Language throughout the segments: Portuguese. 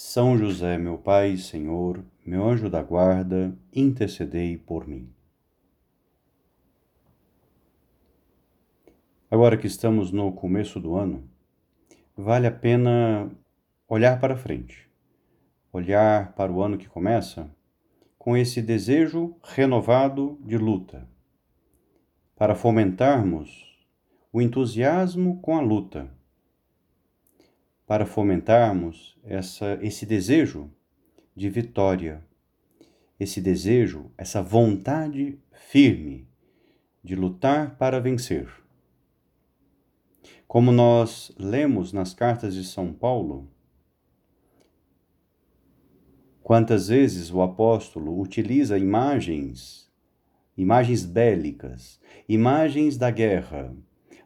são José, meu Pai e Senhor, meu anjo da guarda, intercedei por mim. Agora que estamos no começo do ano, vale a pena olhar para frente, olhar para o ano que começa com esse desejo renovado de luta, para fomentarmos o entusiasmo com a luta para fomentarmos essa, esse desejo de vitória, esse desejo, essa vontade firme de lutar para vencer. Como nós lemos nas cartas de São Paulo, quantas vezes o apóstolo utiliza imagens, imagens bélicas, imagens da guerra,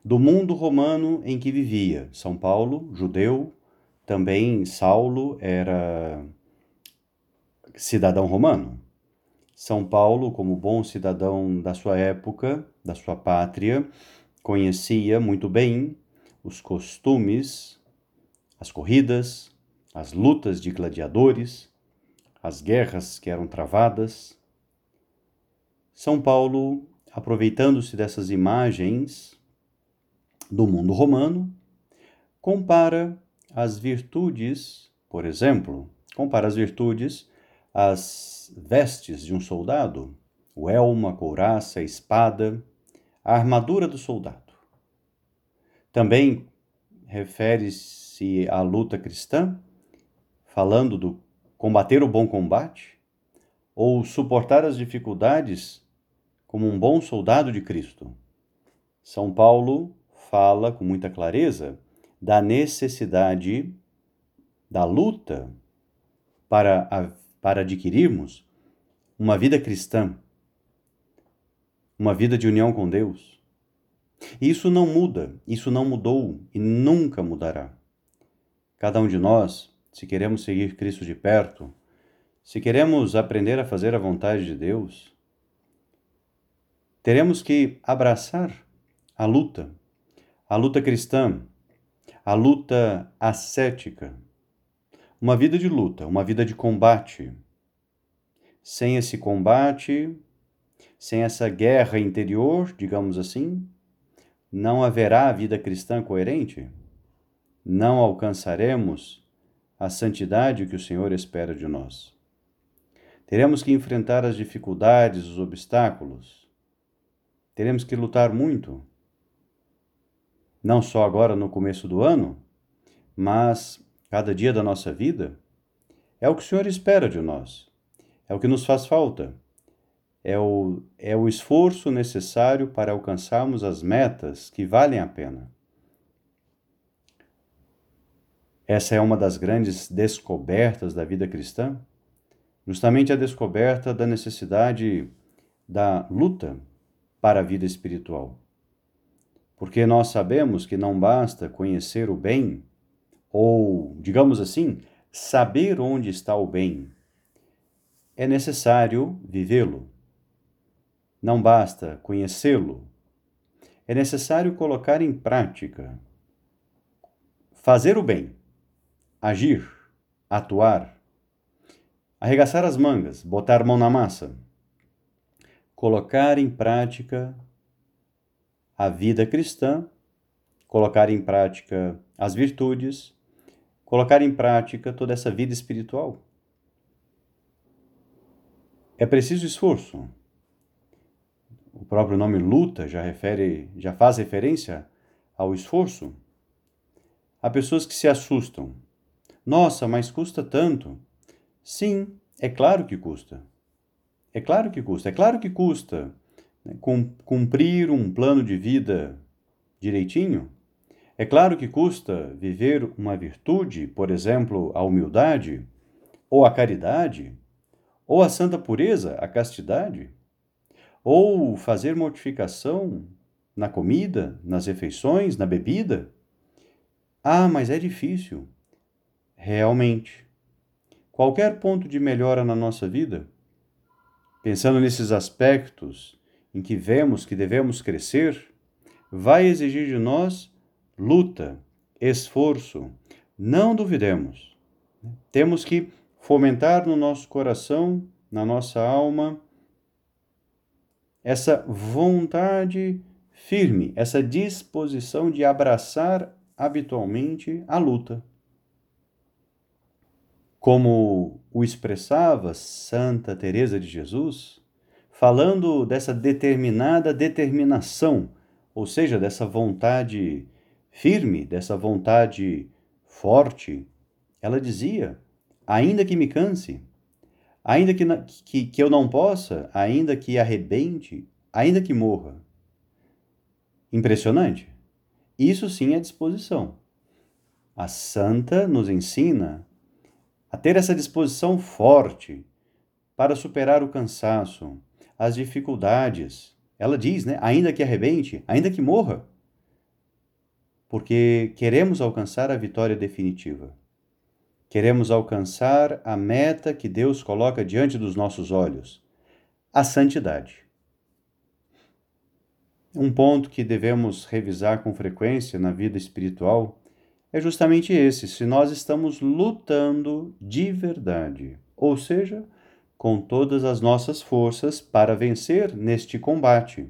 do mundo romano em que vivia. São Paulo, judeu, também Saulo era cidadão romano. São Paulo, como bom cidadão da sua época, da sua pátria, conhecia muito bem os costumes, as corridas, as lutas de gladiadores, as guerras que eram travadas. São Paulo, aproveitando-se dessas imagens, do mundo romano, compara as virtudes, por exemplo, compara as virtudes às vestes de um soldado, o elmo, a couraça, a espada, a armadura do soldado. Também refere-se à luta cristã, falando do combater o bom combate, ou suportar as dificuldades como um bom soldado de Cristo. São Paulo fala com muita clareza da necessidade da luta para, para adquirirmos uma vida cristã, uma vida de união com Deus. Isso não muda, isso não mudou e nunca mudará. Cada um de nós, se queremos seguir Cristo de perto, se queremos aprender a fazer a vontade de Deus, teremos que abraçar a luta a luta cristã, a luta ascética, uma vida de luta, uma vida de combate. Sem esse combate, sem essa guerra interior, digamos assim, não haverá vida cristã coerente? Não alcançaremos a santidade que o Senhor espera de nós. Teremos que enfrentar as dificuldades, os obstáculos. Teremos que lutar muito não só agora no começo do ano, mas cada dia da nossa vida, é o que o Senhor espera de nós, é o que nos faz falta, é o, é o esforço necessário para alcançarmos as metas que valem a pena. Essa é uma das grandes descobertas da vida cristã, justamente a descoberta da necessidade da luta para a vida espiritual porque nós sabemos que não basta conhecer o bem, ou, digamos assim, saber onde está o bem. É necessário vivê-lo. Não basta conhecê-lo. É necessário colocar em prática. Fazer o bem, agir, atuar, arregaçar as mangas, botar mão na massa, colocar em prática a vida cristã, colocar em prática as virtudes, colocar em prática toda essa vida espiritual. É preciso esforço. O próprio nome luta já refere, já faz referência ao esforço. Há pessoas que se assustam. Nossa, mas custa tanto. Sim, é claro que custa. É claro que custa. É claro que custa cumprir um plano de vida direitinho, é claro que custa viver uma virtude, por exemplo, a humildade ou a caridade, Ou a santa pureza, a castidade? Ou fazer mortificação na comida, nas refeições, na bebida? Ah, mas é difícil. Realmente. Qualquer ponto de melhora na nossa vida, pensando nesses aspectos em que vemos que devemos crescer, vai exigir de nós luta, esforço. Não duvidemos. Temos que fomentar no nosso coração, na nossa alma, essa vontade firme, essa disposição de abraçar habitualmente a luta. Como o expressava Santa Teresa de Jesus, falando dessa determinada determinação, ou seja, dessa vontade firme, dessa vontade forte, ela dizia: ainda que me canse, ainda que, que, que eu não possa, ainda que arrebente, ainda que morra. Impressionante. Isso sim é disposição. A santa nos ensina a ter essa disposição forte para superar o cansaço, as dificuldades. Ela diz, né? Ainda que arrebente, ainda que morra. Porque queremos alcançar a vitória definitiva. Queremos alcançar a meta que Deus coloca diante dos nossos olhos, a santidade. Um ponto que devemos revisar com frequência na vida espiritual é justamente esse: se nós estamos lutando de verdade, ou seja, com todas as nossas forças para vencer neste combate.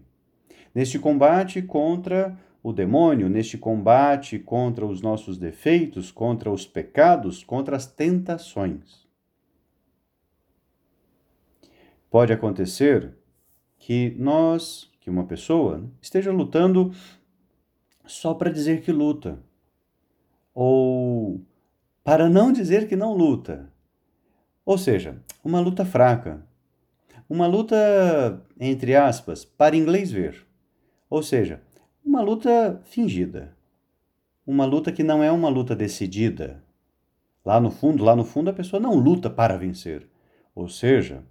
Neste combate contra o demônio, neste combate contra os nossos defeitos, contra os pecados, contra as tentações. Pode acontecer que nós, que uma pessoa, esteja lutando só para dizer que luta, ou para não dizer que não luta. Ou seja, uma luta fraca, uma luta, entre aspas, para inglês ver. Ou seja, uma luta fingida. Uma luta que não é uma luta decidida. Lá no fundo, lá no fundo a pessoa não luta para vencer, ou seja,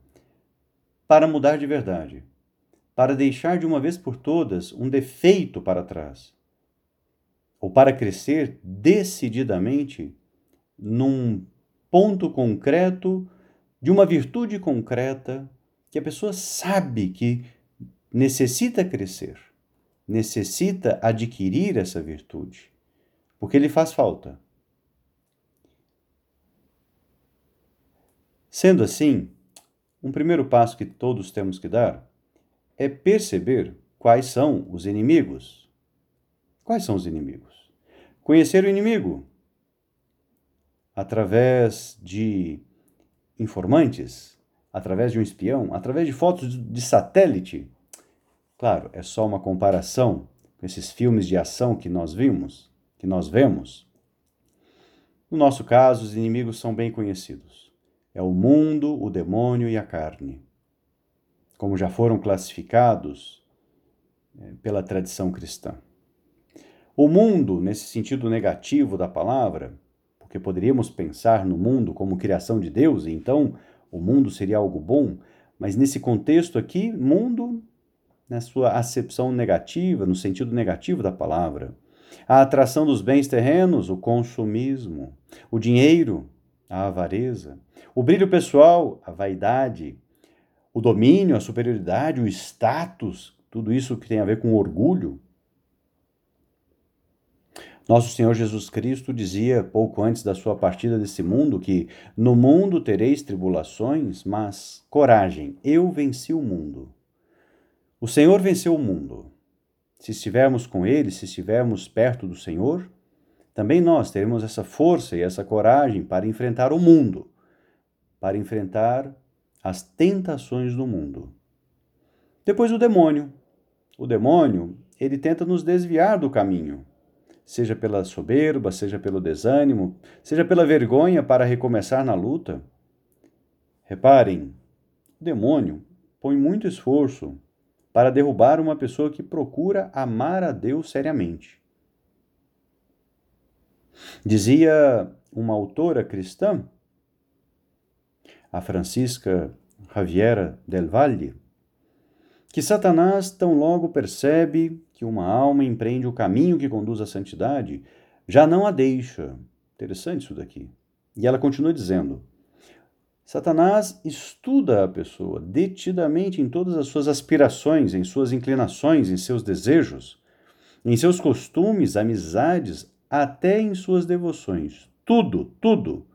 para mudar de verdade, para deixar de uma vez por todas um defeito para trás, ou para crescer decididamente num ponto concreto de uma virtude concreta que a pessoa sabe que necessita crescer necessita adquirir essa virtude, porque lhe faz falta. Sendo assim, um primeiro passo que todos temos que dar é perceber quais são os inimigos. Quais são os inimigos? Conhecer o inimigo através de informantes, através de um espião, através de fotos de satélite Claro, é só uma comparação com esses filmes de ação que nós vimos, que nós vemos. No nosso caso, os inimigos são bem conhecidos. É o mundo, o demônio e a carne. Como já foram classificados é, pela tradição cristã. O mundo, nesse sentido negativo da palavra, porque poderíamos pensar no mundo como criação de Deus, e então o mundo seria algo bom, mas nesse contexto aqui, mundo na sua acepção negativa, no sentido negativo da palavra. A atração dos bens terrenos, o consumismo, o dinheiro, a avareza, o brilho pessoal, a vaidade, o domínio, a superioridade, o status, tudo isso que tem a ver com orgulho. Nosso Senhor Jesus Cristo dizia pouco antes da sua partida desse mundo que no mundo tereis tribulações, mas coragem, eu venci o mundo. O Senhor venceu o mundo. Se estivermos com Ele, se estivermos perto do Senhor, também nós teremos essa força e essa coragem para enfrentar o mundo, para enfrentar as tentações do mundo. Depois o demônio. O demônio, ele tenta nos desviar do caminho, seja pela soberba, seja pelo desânimo, seja pela vergonha para recomeçar na luta. Reparem, o demônio põe muito esforço para derrubar uma pessoa que procura amar a Deus seriamente. Dizia uma autora cristã, a Francisca Javiera del Valle, que Satanás tão logo percebe que uma alma empreende o caminho que conduz à santidade, já não a deixa. Interessante isso daqui. E ela continua dizendo: Satanás estuda a pessoa detidamente em todas as suas aspirações, em suas inclinações, em seus desejos, em seus costumes, amizades, até em suas devoções. Tudo, tudo.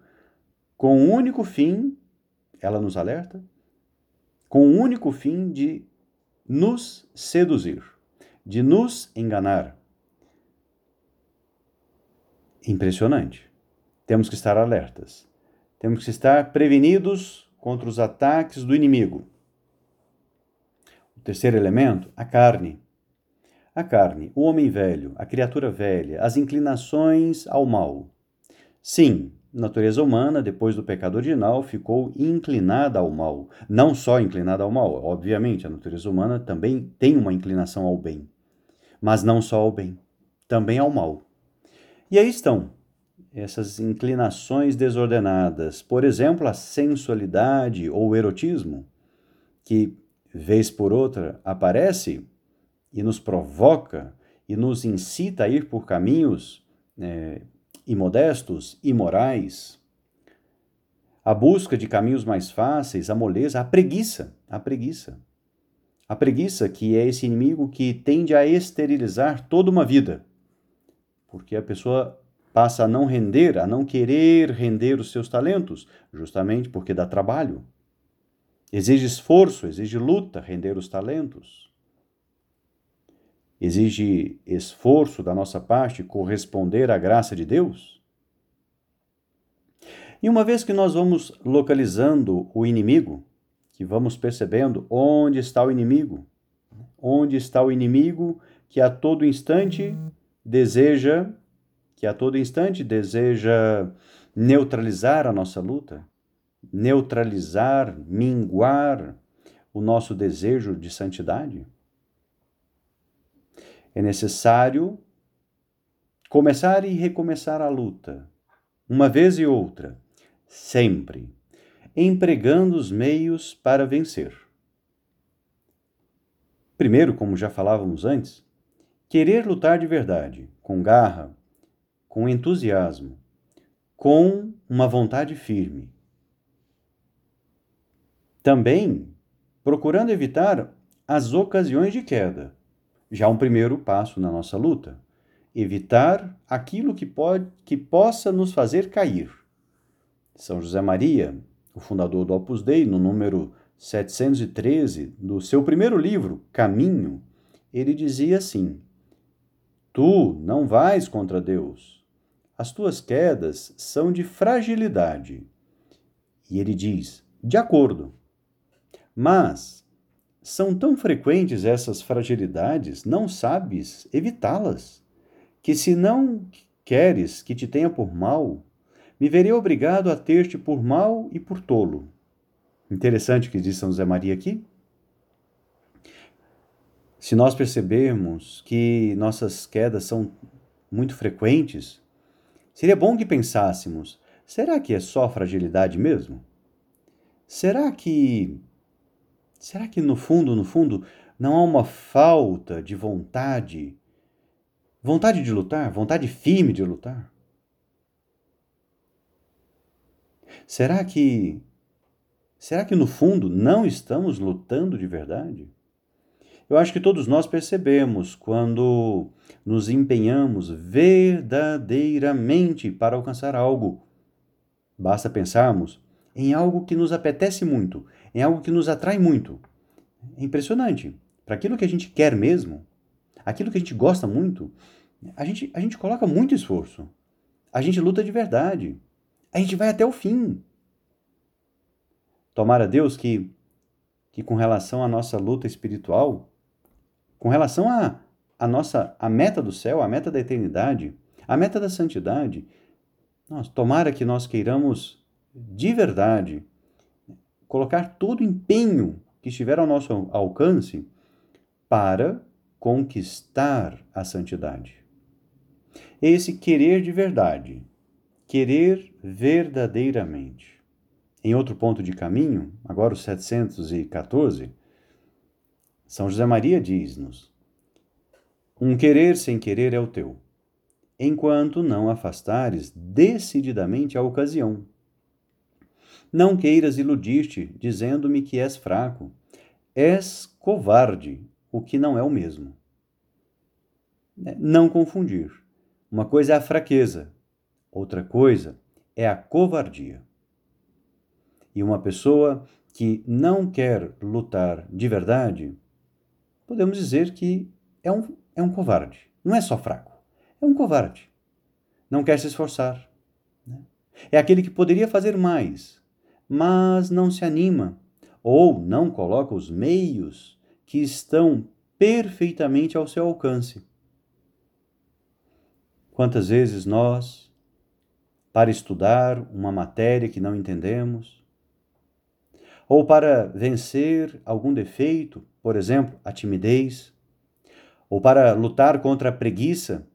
Com o único fim, ela nos alerta, com o único fim de nos seduzir, de nos enganar. Impressionante. Temos que estar alertas. Temos que estar prevenidos contra os ataques do inimigo. O terceiro elemento, a carne. A carne, o homem velho, a criatura velha, as inclinações ao mal. Sim, natureza humana, depois do pecado original, ficou inclinada ao mal. Não só inclinada ao mal, obviamente, a natureza humana também tem uma inclinação ao bem. Mas não só ao bem, também ao mal. E aí estão essas inclinações desordenadas, por exemplo, a sensualidade ou o erotismo, que, vez por outra, aparece e nos provoca e nos incita a ir por caminhos é, imodestos, imorais, a busca de caminhos mais fáceis, a moleza, a preguiça, a preguiça. A preguiça que é esse inimigo que tende a esterilizar toda uma vida, porque a pessoa passa a não render, a não querer render os seus talentos, justamente porque dá trabalho. Exige esforço, exige luta render os talentos. Exige esforço da nossa parte corresponder à graça de Deus. E uma vez que nós vamos localizando o inimigo, que vamos percebendo onde está o inimigo, onde está o inimigo que a todo instante deseja que a todo instante deseja neutralizar a nossa luta, neutralizar, minguar o nosso desejo de santidade? É necessário começar e recomeçar a luta, uma vez e outra, sempre, empregando os meios para vencer. Primeiro, como já falávamos antes, querer lutar de verdade, com garra, com entusiasmo, com uma vontade firme. Também procurando evitar as ocasiões de queda, já um primeiro passo na nossa luta. Evitar aquilo que, pode, que possa nos fazer cair. São José Maria, o fundador do Opus Dei, no número 713 do seu primeiro livro, Caminho, ele dizia assim: Tu não vais contra Deus, as tuas quedas são de fragilidade. E ele diz: de acordo. Mas são tão frequentes essas fragilidades, não sabes evitá-las, que se não queres que te tenha por mal, me verei obrigado a ter-te por mal e por tolo. Interessante o que diz São José Maria aqui. Se nós percebermos que nossas quedas são muito frequentes, Seria bom que pensássemos: será que é só fragilidade mesmo? Será que. Será que no fundo, no fundo, não há uma falta de vontade? Vontade de lutar? Vontade firme de lutar? Será que. Será que no fundo não estamos lutando de verdade? Eu acho que todos nós percebemos quando nos empenhamos verdadeiramente para alcançar algo. Basta pensarmos em algo que nos apetece muito, em algo que nos atrai muito. É impressionante. Para aquilo que a gente quer mesmo, aquilo que a gente gosta muito, a gente, a gente coloca muito esforço. A gente luta de verdade. A gente vai até o fim. Tomara Deus que, que com relação à nossa luta espiritual, com relação a, a nossa a meta do céu, a meta da eternidade, a meta da santidade, nós, tomara que nós queiramos de verdade colocar todo o empenho que estiver ao nosso alcance para conquistar a santidade. Esse querer de verdade, querer verdadeiramente, Em outro ponto de caminho, agora o 714, São José Maria diz-nos: Um querer sem querer é o teu, enquanto não afastares decididamente a ocasião. Não queiras iludir-te, dizendo-me que és fraco. És covarde, o que não é o mesmo. Não confundir. Uma coisa é a fraqueza, outra coisa é a covardia. E uma pessoa que não quer lutar de verdade, podemos dizer que é um, é um covarde. Não é só fraco, é um covarde. Não quer se esforçar. Né? É aquele que poderia fazer mais, mas não se anima ou não coloca os meios que estão perfeitamente ao seu alcance. Quantas vezes nós, para estudar uma matéria que não entendemos, ou para vencer algum defeito, por exemplo, a timidez, ou para lutar contra a preguiça,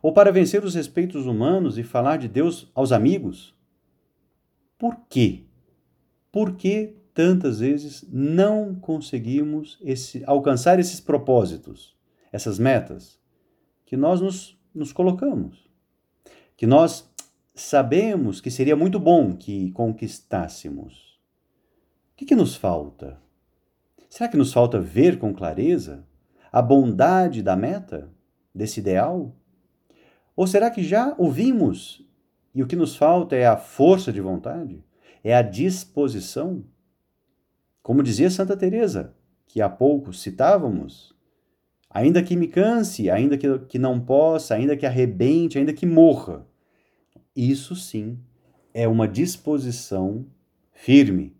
ou para vencer os respeitos humanos e falar de Deus aos amigos, por quê? Por que tantas vezes não conseguimos esse, alcançar esses propósitos, essas metas que nós nos, nos colocamos? Que nós sabemos que seria muito bom que conquistássemos. O que, que nos falta? Será que nos falta ver com clareza a bondade da meta, desse ideal? Ou será que já ouvimos e o que nos falta é a força de vontade, é a disposição. Como dizia Santa Teresa, que há pouco citávamos, ainda que me canse, ainda que, que não possa, ainda que arrebente, ainda que morra. Isso sim é uma disposição firme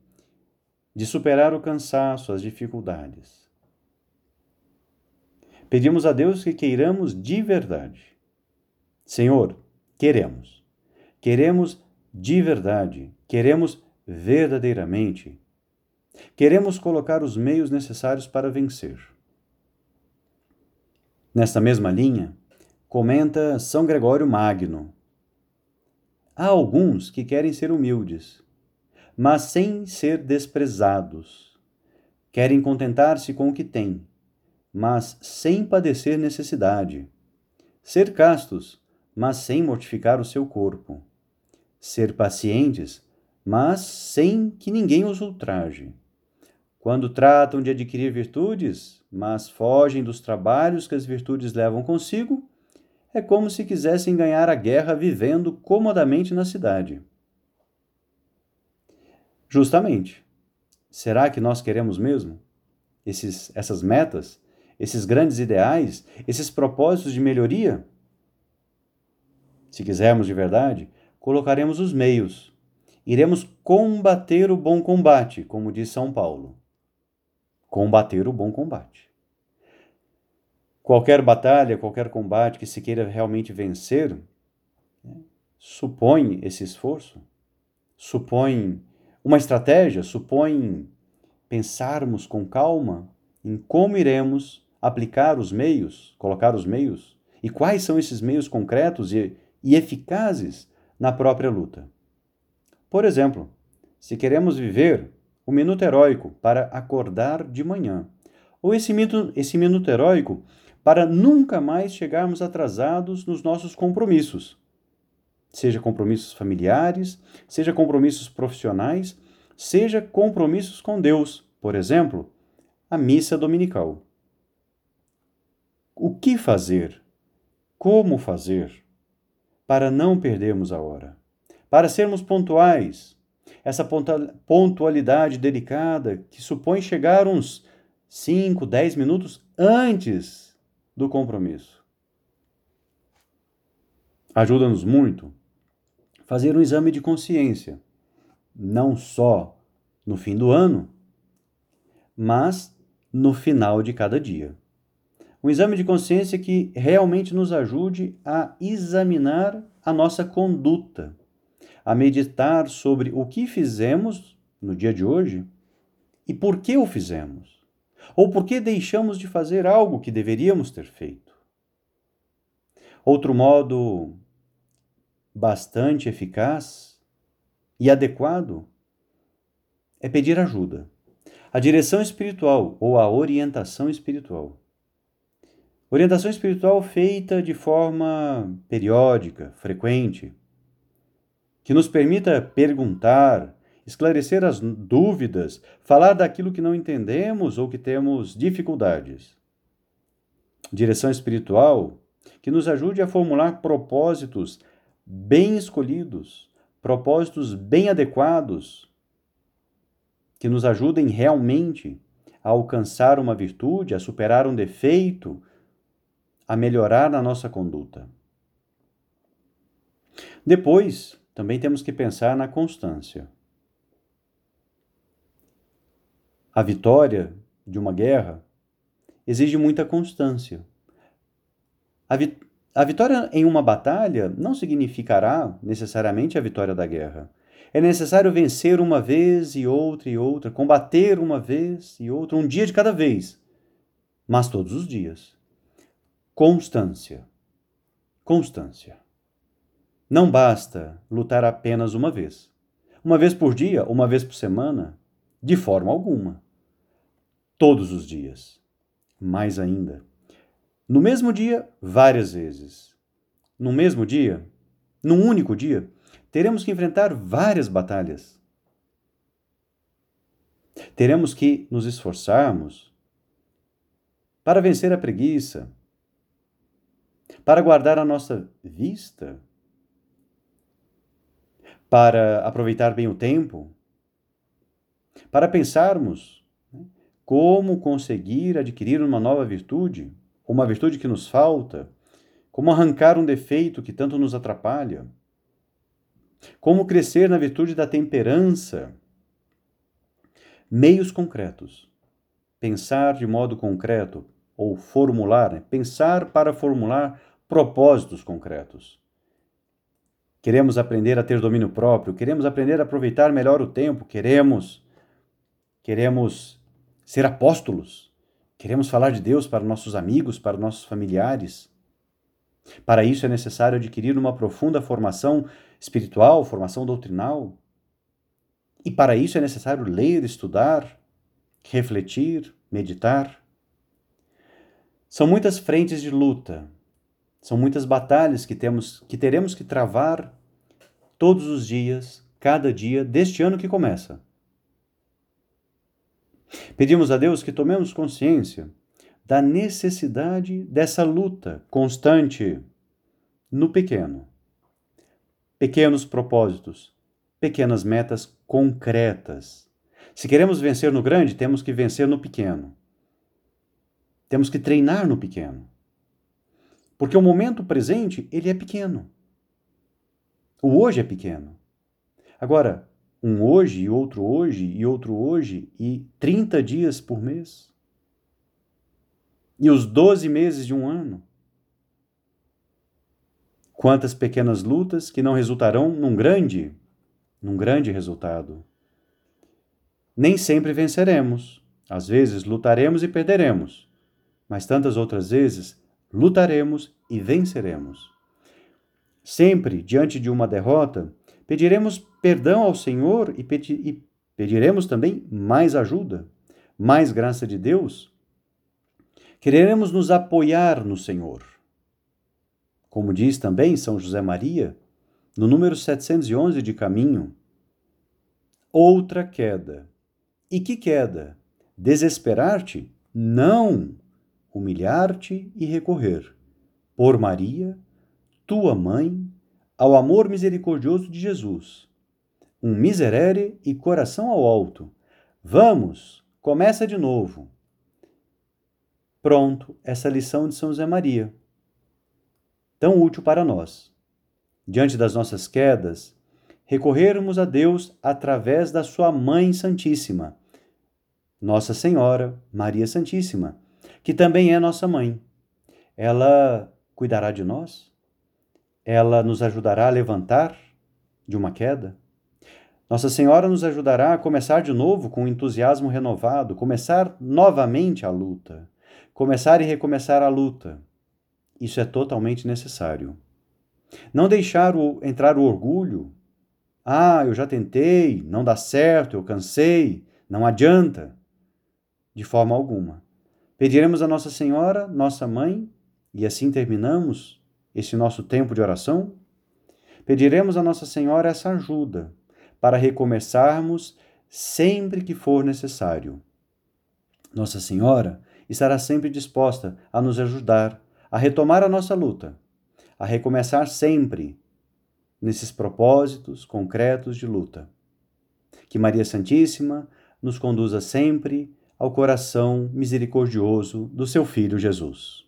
de superar o cansaço, as dificuldades. Pedimos a Deus que queiramos de verdade. Senhor, queremos. Queremos de verdade, queremos verdadeiramente. Queremos colocar os meios necessários para vencer. Nesta mesma linha, comenta São Gregório Magno. Há alguns que querem ser humildes, mas sem ser desprezados. Querem contentar-se com o que têm, mas sem padecer necessidade. Ser castos, mas sem mortificar o seu corpo ser pacientes, mas sem que ninguém os ultraje. Quando tratam de adquirir virtudes, mas fogem dos trabalhos que as virtudes levam consigo, é como se quisessem ganhar a guerra vivendo comodamente na cidade. Justamente. Será que nós queremos mesmo esses, essas metas, esses grandes ideais, esses propósitos de melhoria? Se quisermos de verdade, colocaremos os meios. Iremos combater o bom combate, como diz São Paulo. Combater o bom combate. Qualquer batalha, qualquer combate que se queira realmente vencer, né, supõe esse esforço, supõe uma estratégia, supõe pensarmos com calma em como iremos aplicar os meios, colocar os meios, e quais são esses meios concretos e, e eficazes na própria luta. Por exemplo, se queremos viver o minuto heróico para acordar de manhã, ou esse minuto, esse minuto heróico para nunca mais chegarmos atrasados nos nossos compromissos, seja compromissos familiares, seja compromissos profissionais, seja compromissos com Deus, por exemplo, a missa dominical. O que fazer? Como fazer? para não perdermos a hora, para sermos pontuais. Essa pontualidade delicada que supõe chegar uns 5, 10 minutos antes do compromisso. Ajuda-nos muito fazer um exame de consciência, não só no fim do ano, mas no final de cada dia um exame de consciência que realmente nos ajude a examinar a nossa conduta, a meditar sobre o que fizemos no dia de hoje e por que o fizemos, ou por que deixamos de fazer algo que deveríamos ter feito. Outro modo bastante eficaz e adequado é pedir ajuda. A direção espiritual ou a orientação espiritual. Orientação espiritual feita de forma periódica, frequente, que nos permita perguntar, esclarecer as dúvidas, falar daquilo que não entendemos ou que temos dificuldades. Direção espiritual que nos ajude a formular propósitos bem escolhidos, propósitos bem adequados, que nos ajudem realmente a alcançar uma virtude, a superar um defeito, a melhorar na nossa conduta. Depois, também temos que pensar na constância. A vitória de uma guerra exige muita constância. A, vi a vitória em uma batalha não significará necessariamente a vitória da guerra. É necessário vencer uma vez e outra e outra, combater uma vez e outra, um dia de cada vez, mas todos os dias. Constância. Constância. Não basta lutar apenas uma vez. Uma vez por dia, uma vez por semana, de forma alguma. Todos os dias. Mais ainda. No mesmo dia, várias vezes. No mesmo dia, num único dia, teremos que enfrentar várias batalhas. Teremos que nos esforçarmos para vencer a preguiça, para guardar a nossa vista, para aproveitar bem o tempo, para pensarmos como conseguir adquirir uma nova virtude, uma virtude que nos falta, como arrancar um defeito que tanto nos atrapalha, como crescer na virtude da temperança. Meios concretos. Pensar de modo concreto, ou formular, né? pensar para formular propósitos concretos. Queremos aprender a ter domínio próprio, queremos aprender a aproveitar melhor o tempo, queremos queremos ser apóstolos, queremos falar de Deus para nossos amigos, para nossos familiares. Para isso é necessário adquirir uma profunda formação espiritual, formação doutrinal. E para isso é necessário ler, estudar, refletir, meditar. São muitas frentes de luta, são muitas batalhas que temos que teremos que travar todos os dias, cada dia deste ano que começa. Pedimos a Deus que tomemos consciência da necessidade dessa luta constante no pequeno. Pequenos propósitos, pequenas metas concretas. Se queremos vencer no grande, temos que vencer no pequeno. Temos que treinar no pequeno. Porque o momento presente, ele é pequeno. O hoje é pequeno. Agora, um hoje e outro hoje e outro hoje e 30 dias por mês e os doze meses de um ano. Quantas pequenas lutas que não resultarão num grande, num grande resultado. Nem sempre venceremos. Às vezes lutaremos e perderemos, mas tantas outras vezes lutaremos e venceremos. Sempre diante de uma derrota, pediremos perdão ao Senhor e, pedi e pediremos também mais ajuda, mais graça de Deus Queremos nos apoiar no Senhor. Como diz também São José Maria, no número 711 de Caminho, outra queda. E que queda? Desesperar-te? Não! Humilhar-te e recorrer, por Maria, tua mãe, ao amor misericordioso de Jesus. Um miserere e coração ao alto. Vamos, começa de novo. Pronto, essa lição de São José Maria. Tão útil para nós. Diante das nossas quedas, recorrermos a Deus através da Sua Mãe Santíssima, Nossa Senhora Maria Santíssima, que também é nossa mãe. Ela cuidará de nós? Ela nos ajudará a levantar de uma queda? Nossa Senhora nos ajudará a começar de novo com entusiasmo renovado, começar novamente a luta começar e recomeçar a luta. Isso é totalmente necessário. Não deixar o, entrar o orgulho, Ah, eu já tentei, não dá certo, eu cansei, não adianta. De forma alguma. Pediremos a Nossa Senhora, nossa mãe, e assim terminamos esse nosso tempo de oração? Pediremos a Nossa Senhora essa ajuda para recomeçarmos sempre que for necessário. Nossa Senhora estará sempre disposta a nos ajudar a retomar a nossa luta, a recomeçar sempre nesses propósitos concretos de luta. Que Maria Santíssima nos conduza sempre ao coração misericordioso do seu Filho Jesus.